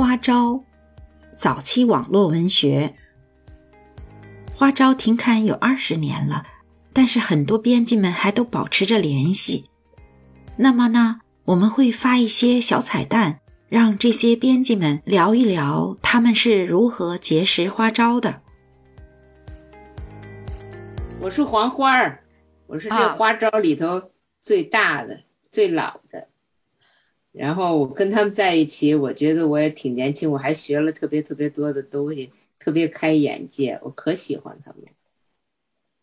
花招，早期网络文学。花招停刊有二十年了，但是很多编辑们还都保持着联系。那么呢，我们会发一些小彩蛋，让这些编辑们聊一聊他们是如何结识花招的。我是黄花儿，我是这花招里头最大的、最老的。然后我跟他们在一起，我觉得我也挺年轻，我还学了特别特别多的东西，特别开眼界，我可喜欢他们，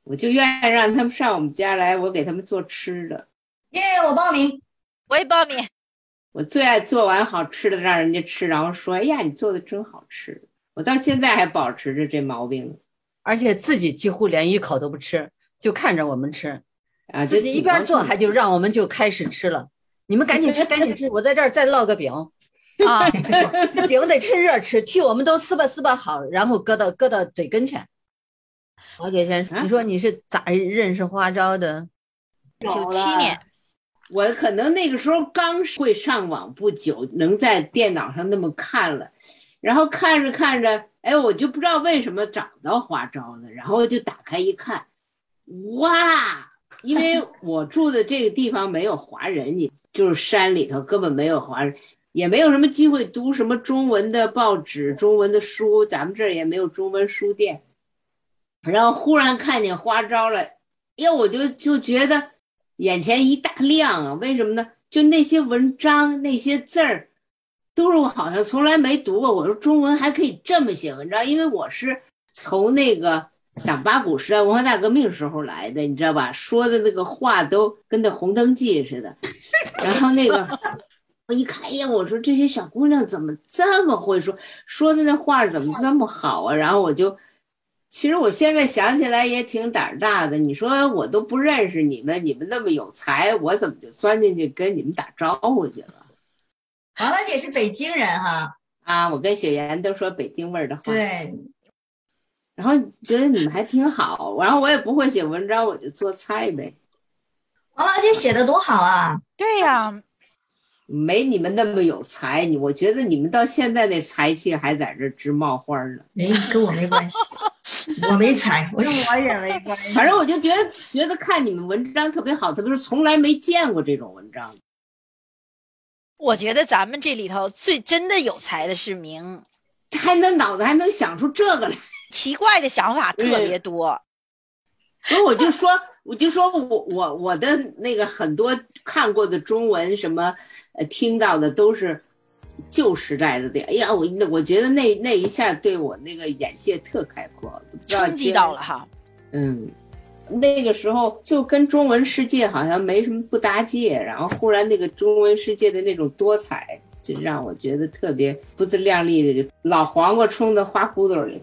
我就愿意让他们上我们家来，我给他们做吃的。耶，我报名，我也报名。我最爱做完好吃的让人家吃，然后说：“哎呀，你做的真好吃。”我到现在还保持着这毛病，而且自己几乎连一口都不吃，就看着我们吃，啊，自己一边做还就让我们就开始吃了。你们赶紧吃，赶紧吃！我在这儿再烙个饼，啊，这饼得趁热吃，替我们都撕吧撕吧好，然后搁到搁到嘴跟前。老姐先生，你说你是咋认识花招的？九七年，我可能那个时候刚会上网不久，能在电脑上那么看了，然后看着看着，哎，我就不知道为什么找到花招了，然后就打开一看，哇！因为我住的这个地方没有华人，你。就是山里头根本没有华人，也没有什么机会读什么中文的报纸、中文的书，咱们这儿也没有中文书店。然后忽然看见花招了，呀，我就就觉得眼前一大亮啊！为什么呢？就那些文章、那些字儿，都是我好像从来没读过。我说中文还可以这么写文章，因为我是从那个。党八股时代、文化大革命时候来的，你知道吧？说的那个话都跟那《红灯记》似的。然后那个我一看，哎呀，我说这些小姑娘怎么这么会说？说的那话怎么这么好啊？然后我就，其实我现在想起来也挺胆大的。你说我都不认识你们，你们那么有才，我怎么就钻进去跟你们打招呼去了？王老姐是北京人哈？啊，我跟雪岩都说北京味儿的话。对。然后觉得你们还挺好，然后我也不会写文章，我就做菜呗。王老姐写的多好啊！对呀，没你们那么有才，你我觉得你们到现在那才气还在这直冒花呢。没跟我没关系，我没才，我我也没关系。反正我就觉得觉得看你们文章特别好，特别是从来没见过这种文章。我觉得咱们这里头最真的有才的是明，还能脑子还能想出这个来。奇怪的想法特别多，所以我就说，我就说我我我的那个很多看过的中文什么，呃，听到的都是旧时代的。哎呀，我那我觉得那那一下对我那个眼界特开阔，冲击到了哈。嗯，那个时候就跟中文世界好像没什么不搭界，然后忽然那个中文世界的那种多彩，就让我觉得特别不自量力的，就老黄瓜冲到花骨朵里。